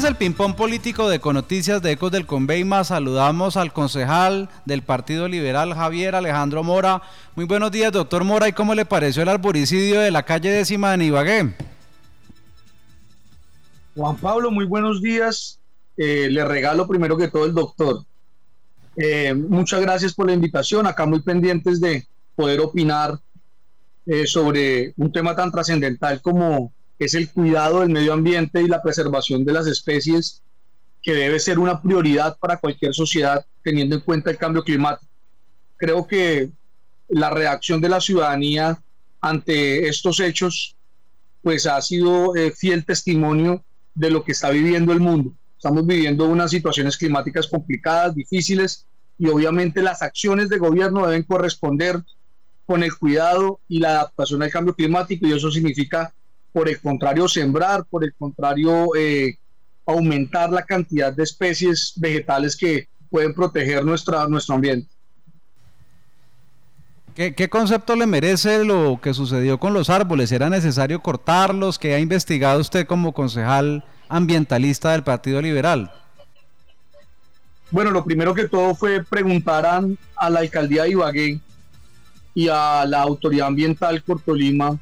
es el ping-pong político de Conoticias de Ecos del Conveima. Saludamos al concejal del Partido Liberal, Javier Alejandro Mora. Muy buenos días, doctor Mora. ¿Y cómo le pareció el arboricidio de la calle décima de Ibagué? Juan Pablo, muy buenos días. Eh, le regalo primero que todo el doctor. Eh, muchas gracias por la invitación. Acá muy pendientes de poder opinar eh, sobre un tema tan trascendental como es el cuidado del medio ambiente y la preservación de las especies, que debe ser una prioridad para cualquier sociedad teniendo en cuenta el cambio climático. Creo que la reacción de la ciudadanía ante estos hechos pues ha sido eh, fiel testimonio de lo que está viviendo el mundo. Estamos viviendo unas situaciones climáticas complicadas, difíciles, y obviamente las acciones de gobierno deben corresponder con el cuidado y la adaptación al cambio climático, y eso significa por el contrario sembrar, por el contrario eh, aumentar la cantidad de especies vegetales que pueden proteger nuestra, nuestro ambiente. ¿Qué, concepto le merece lo que sucedió con los árboles? ¿Era necesario cortarlos? ¿Qué ha investigado usted como concejal ambientalista del Partido Liberal? Bueno, lo primero que todo fue preguntar a, a la alcaldía de Ibagué y a la autoridad ambiental Cortolima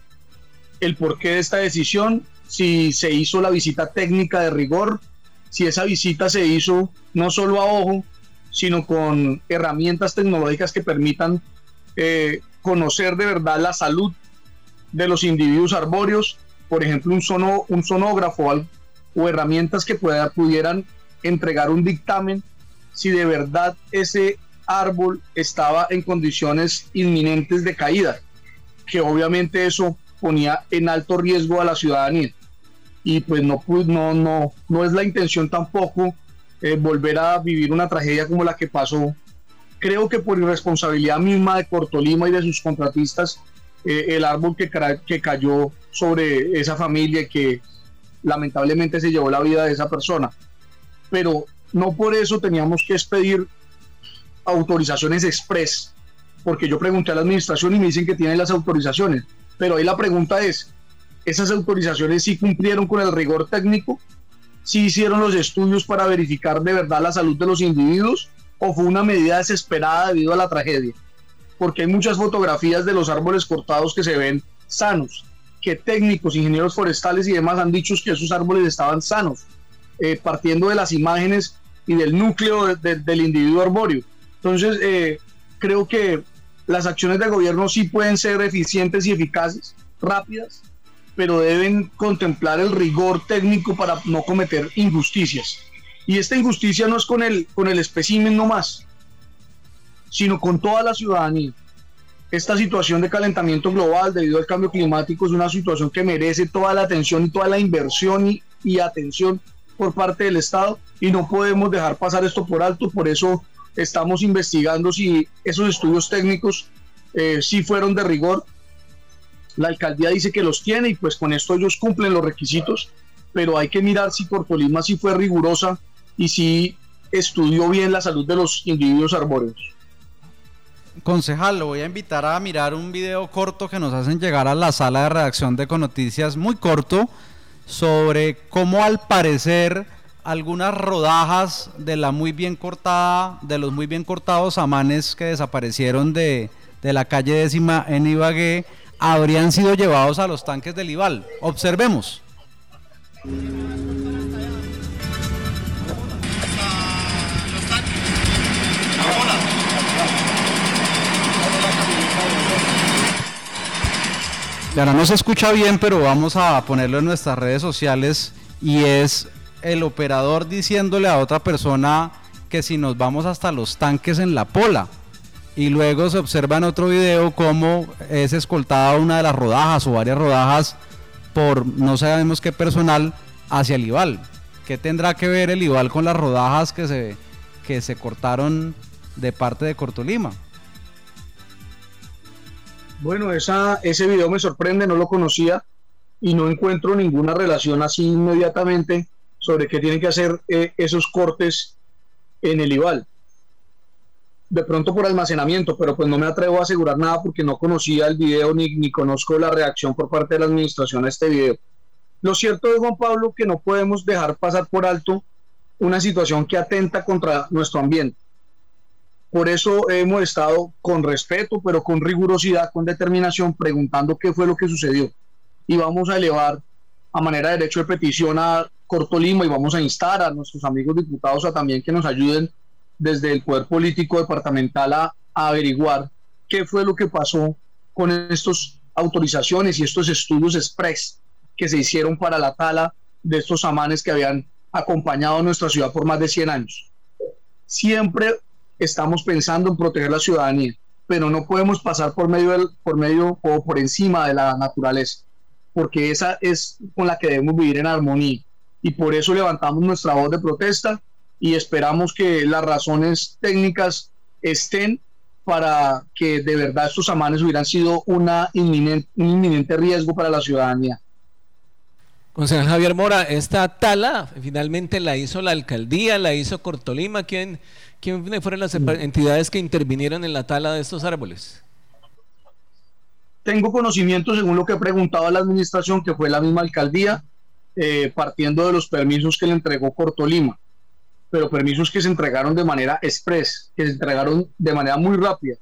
el porqué de esta decisión, si se hizo la visita técnica de rigor, si esa visita se hizo no solo a ojo, sino con herramientas tecnológicas que permitan eh, conocer de verdad la salud de los individuos arbóreos, por ejemplo, un, sono, un sonógrafo o herramientas que pueda, pudieran entregar un dictamen si de verdad ese árbol estaba en condiciones inminentes de caída, que obviamente eso ponía en alto riesgo a la ciudadanía. Y pues no, pues no, no, no es la intención tampoco eh, volver a vivir una tragedia como la que pasó. Creo que por irresponsabilidad misma de Cortolima y de sus contratistas, eh, el árbol que, que cayó sobre esa familia que lamentablemente se llevó la vida de esa persona. Pero no por eso teníamos que expedir autorizaciones express, porque yo pregunté a la administración y me dicen que tienen las autorizaciones. Pero ahí la pregunta es, ¿esas autorizaciones sí cumplieron con el rigor técnico? ¿Sí hicieron los estudios para verificar de verdad la salud de los individuos? ¿O fue una medida desesperada debido a la tragedia? Porque hay muchas fotografías de los árboles cortados que se ven sanos, que técnicos, ingenieros forestales y demás han dicho que esos árboles estaban sanos, eh, partiendo de las imágenes y del núcleo del individuo arbóreo. Entonces, eh, creo que las acciones del gobierno sí pueden ser eficientes y eficaces, rápidas, pero deben contemplar el rigor técnico para no cometer injusticias. Y esta injusticia no es con el, con el espécimen nomás, sino con toda la ciudadanía. Esta situación de calentamiento global debido al cambio climático es una situación que merece toda la atención y toda la inversión y, y atención por parte del Estado y no podemos dejar pasar esto por alto. Por eso Estamos investigando si esos estudios técnicos eh, sí fueron de rigor. La alcaldía dice que los tiene y pues con esto ellos cumplen los requisitos, pero hay que mirar si Cortolima sí fue rigurosa y si estudió bien la salud de los individuos arbóreos. Concejal, lo voy a invitar a mirar un video corto que nos hacen llegar a la sala de redacción de Conoticias, muy corto, sobre cómo al parecer algunas rodajas de la muy bien cortada, de los muy bien cortados amanes que desaparecieron de, la calle décima en Ibagué, habrían sido llevados a los tanques del Ibal. Observemos. Ahora no se escucha bien, pero vamos a ponerlo en nuestras redes sociales y es el operador diciéndole a otra persona que si nos vamos hasta los tanques en la pola. Y luego se observa en otro video cómo es escoltada una de las rodajas o varias rodajas por no sabemos qué personal hacia el IVAL. ¿Qué tendrá que ver el IVAL con las rodajas que se, que se cortaron de parte de Cortolima? Bueno, esa, ese video me sorprende, no lo conocía y no encuentro ninguna relación así inmediatamente sobre qué tienen que hacer eh, esos cortes en el IVAL. De pronto por almacenamiento, pero pues no me atrevo a asegurar nada porque no conocía el video ni, ni conozco la reacción por parte de la administración a este video. Lo cierto es, Juan Pablo, que no podemos dejar pasar por alto una situación que atenta contra nuestro ambiente. Por eso hemos estado con respeto, pero con rigurosidad, con determinación, preguntando qué fue lo que sucedió. Y vamos a elevar a manera de derecho de petición a Cortolima y vamos a instar a nuestros amigos diputados a también que nos ayuden desde el Poder Político Departamental a, a averiguar qué fue lo que pasó con estas autorizaciones y estos estudios express que se hicieron para la tala de estos amanes que habían acompañado a nuestra ciudad por más de 100 años. Siempre estamos pensando en proteger la ciudadanía, pero no podemos pasar por medio, del, por medio o por encima de la naturaleza, porque esa es con la que debemos vivir en armonía. Y por eso levantamos nuestra voz de protesta y esperamos que las razones técnicas estén para que de verdad estos amanes hubieran sido una inminente, un inminente riesgo para la ciudadanía. Concejal Javier Mora, esta tala finalmente la hizo la alcaldía, la hizo Cortolima. ¿Quién, quién fueron las mm. entidades que intervinieron en la tala de estos árboles? Tengo conocimiento, según lo que he preguntado a la administración, que fue la misma alcaldía, eh, partiendo de los permisos que le entregó Cortolima, pero permisos que se entregaron de manera express, que se entregaron de manera muy rápida.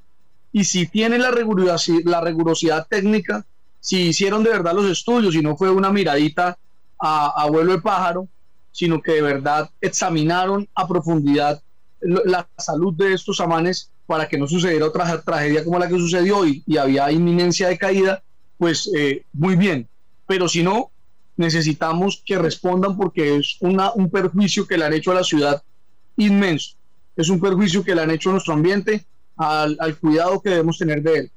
Y si tiene la rigurosidad, técnica, si hicieron de verdad los estudios y no fue una miradita a, a vuelo de pájaro, sino que de verdad examinaron a profundidad la salud de estos amanes para que no sucediera otra tragedia como la que sucedió y, y había inminencia de caída, pues eh, muy bien. Pero si no, necesitamos que respondan porque es una, un perjuicio que le han hecho a la ciudad inmenso. Es un perjuicio que le han hecho a nuestro ambiente, al, al cuidado que debemos tener de él.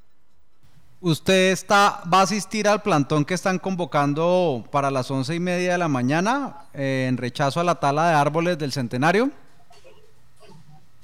¿Usted está, va a asistir al plantón que están convocando para las once y media de la mañana eh, en rechazo a la tala de árboles del centenario?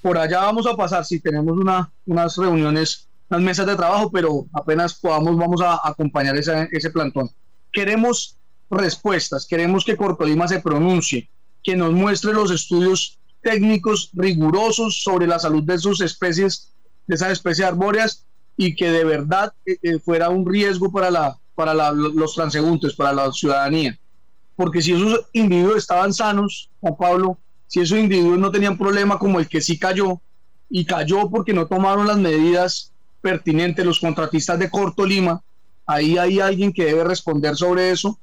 Por allá vamos a pasar, si tenemos una, unas reuniones, unas mesas de trabajo, pero apenas podamos vamos a acompañar ese, ese plantón. Queremos respuestas, queremos que Cortolima se pronuncie, que nos muestre los estudios técnicos rigurosos sobre la salud de sus especies, de esas especies arbóreas y que de verdad eh, eh, fuera un riesgo para, la, para los transeúntes, para la ciudadanía. Porque si esos individuos estaban sanos, Juan Pablo, si esos individuos no tenían problema como el que sí cayó, y cayó porque no tomaron las medidas pertinentes los contratistas de Corto Lima, ahí hay alguien que debe responder sobre eso,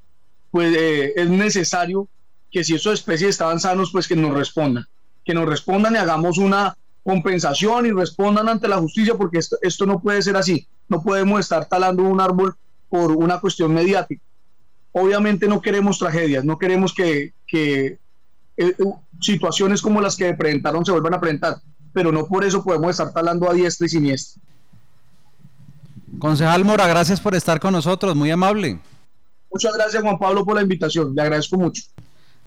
pues eh, es necesario que si esas especies estaban sanos, pues que nos respondan, que nos respondan y hagamos una compensación y respondan ante la justicia porque esto, esto no puede ser así. No podemos estar talando un árbol por una cuestión mediática. Obviamente no queremos tragedias, no queremos que, que eh, situaciones como las que presentaron se vuelvan a presentar, pero no por eso podemos estar talando a diestra y siniestra. Concejal Mora, gracias por estar con nosotros, muy amable. Muchas gracias Juan Pablo por la invitación, le agradezco mucho.